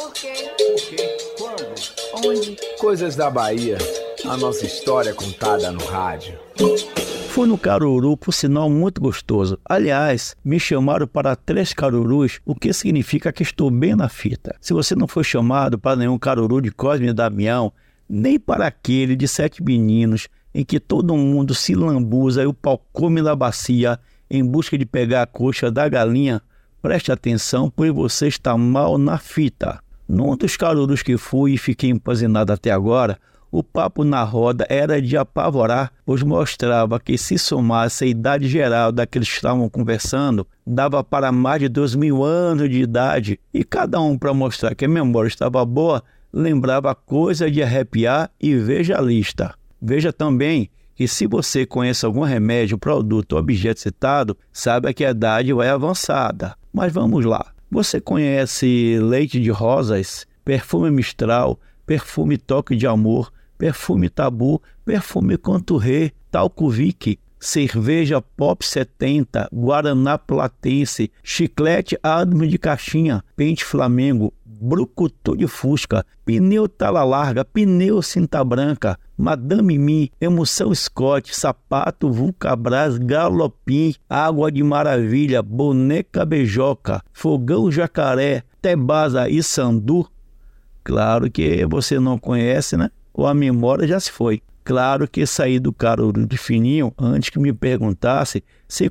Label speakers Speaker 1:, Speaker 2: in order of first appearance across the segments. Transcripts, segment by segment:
Speaker 1: Por quê?
Speaker 2: Por quê? Quando?
Speaker 1: Onde?
Speaker 2: Coisas da Bahia. A nossa história contada no rádio.
Speaker 3: Fui no Caruru, por sinal muito gostoso. Aliás, me chamaram para três carurus, o que significa que estou bem na fita. Se você não foi chamado para nenhum caruru de Cosme e Damião, nem para aquele de sete meninos, em que todo mundo se lambuza e o pau come na bacia em busca de pegar a coxa da galinha, preste atenção, pois você está mal na fita. Num dos carurus que fui e fiquei empanzinado até agora, o papo na roda era de apavorar, pois mostrava que se somasse a idade geral daqueles que estavam conversando, dava para mais de dois mil anos de idade, e cada um, para mostrar que a memória estava boa, lembrava coisa de arrepiar e veja a lista. Veja também que se você conhece algum remédio, produto ou objeto citado, saiba que a idade vai avançada. Mas vamos lá. Você conhece leite de rosas, perfume mistral, perfume toque de amor, perfume tabu, perfume conturré, talco cerveja Pop 70, Guaraná Platense, chiclete Admo de caixinha, pente Flamengo, brucutu de fusca, pneu tala larga, pneu cinta branca, Madame Mi, emoção Scott, sapato Vulcabras, galopim, água de maravilha, boneca beijoca, fogão jacaré, tebasa e sandu. Claro que você não conhece, né? Ou a memória já se foi. Claro que saí do Caruru de Fininho antes que me perguntasse se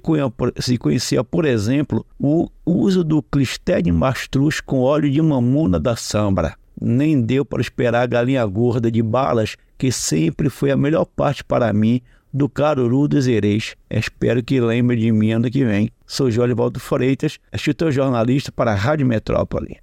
Speaker 3: conhecia, por exemplo, o uso do clistério mastruz com óleo de mamona da sambra. Nem deu para esperar a galinha gorda de balas, que sempre foi a melhor parte para mim do Caruru dos Erês. Espero que lembre de mim ano que vem. Sou Jorge Valdo Freitas, escritor jornalista para a Rádio Metrópole.